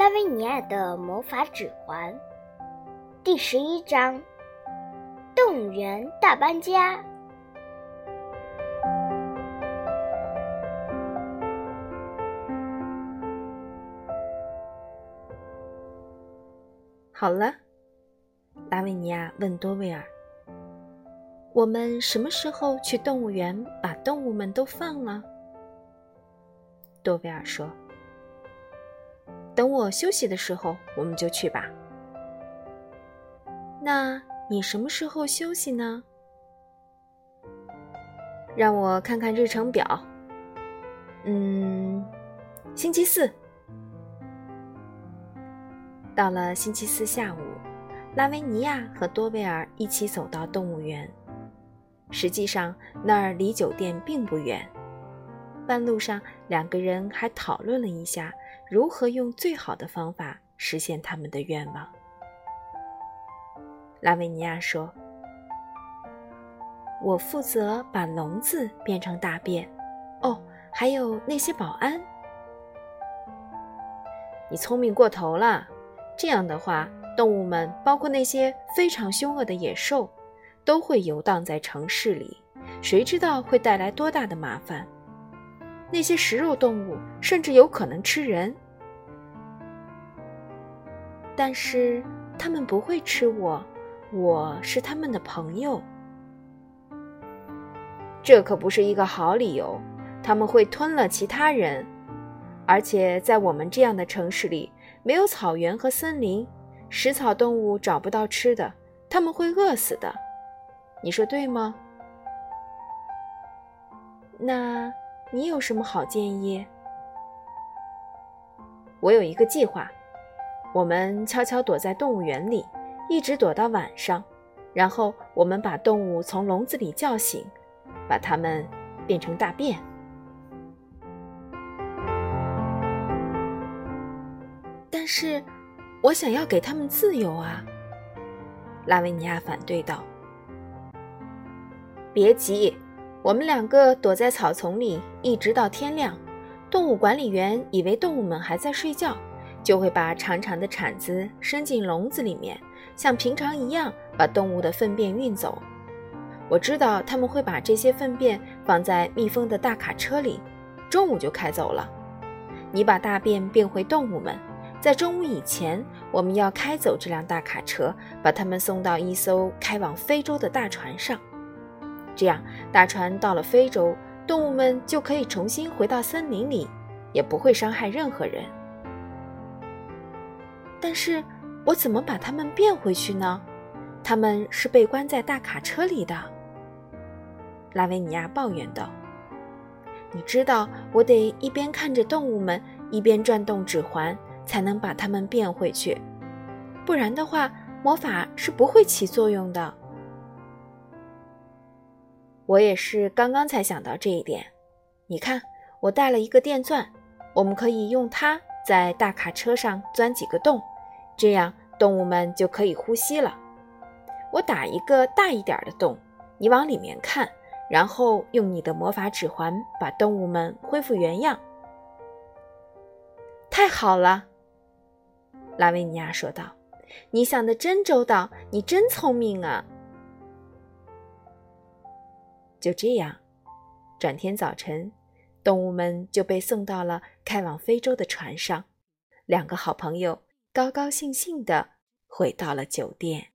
拉维尼亚的魔法指环第十一章：动物园大搬家。好了，拉维尼亚问多威尔：“我们什么时候去动物园把动物们都放了？”多威尔说。等我休息的时候，我们就去吧。那你什么时候休息呢？让我看看日程表。嗯，星期四。到了星期四下午，拉维尼亚和多贝尔一起走到动物园。实际上，那儿离酒店并不远。半路上，两个人还讨论了一下。如何用最好的方法实现他们的愿望？拉维尼亚说：“我负责把笼子变成大便。哦，还有那些保安。你聪明过头了。这样的话，动物们，包括那些非常凶恶的野兽，都会游荡在城市里。谁知道会带来多大的麻烦？”那些食肉动物甚至有可能吃人，但是他们不会吃我，我是他们的朋友。这可不是一个好理由，他们会吞了其他人，而且在我们这样的城市里，没有草原和森林，食草动物找不到吃的，他们会饿死的。你说对吗？那？你有什么好建议？我有一个计划，我们悄悄躲在动物园里，一直躲到晚上，然后我们把动物从笼子里叫醒，把它们变成大便。但是，我想要给他们自由啊！拉维尼亚反对道：“别急。”我们两个躲在草丛里，一直到天亮。动物管理员以为动物们还在睡觉，就会把长长的铲子伸进笼子里面，像平常一样把动物的粪便运走。我知道他们会把这些粪便放在密封的大卡车里，中午就开走了。你把大便变回动物们，在中午以前，我们要开走这辆大卡车，把它们送到一艘开往非洲的大船上。这样，大船到了非洲，动物们就可以重新回到森林里，也不会伤害任何人。但是，我怎么把它们变回去呢？他们是被关在大卡车里的。拉维尼亚抱怨道：“你知道，我得一边看着动物们，一边转动指环，才能把它们变回去。不然的话，魔法是不会起作用的。”我也是刚刚才想到这一点。你看，我带了一个电钻，我们可以用它在大卡车上钻几个洞，这样动物们就可以呼吸了。我打一个大一点的洞，你往里面看，然后用你的魔法指环把动物们恢复原样。太好了，拉维尼亚说道：“你想的真周到，你真聪明啊！”就这样，转天早晨，动物们就被送到了开往非洲的船上。两个好朋友高高兴兴地回到了酒店。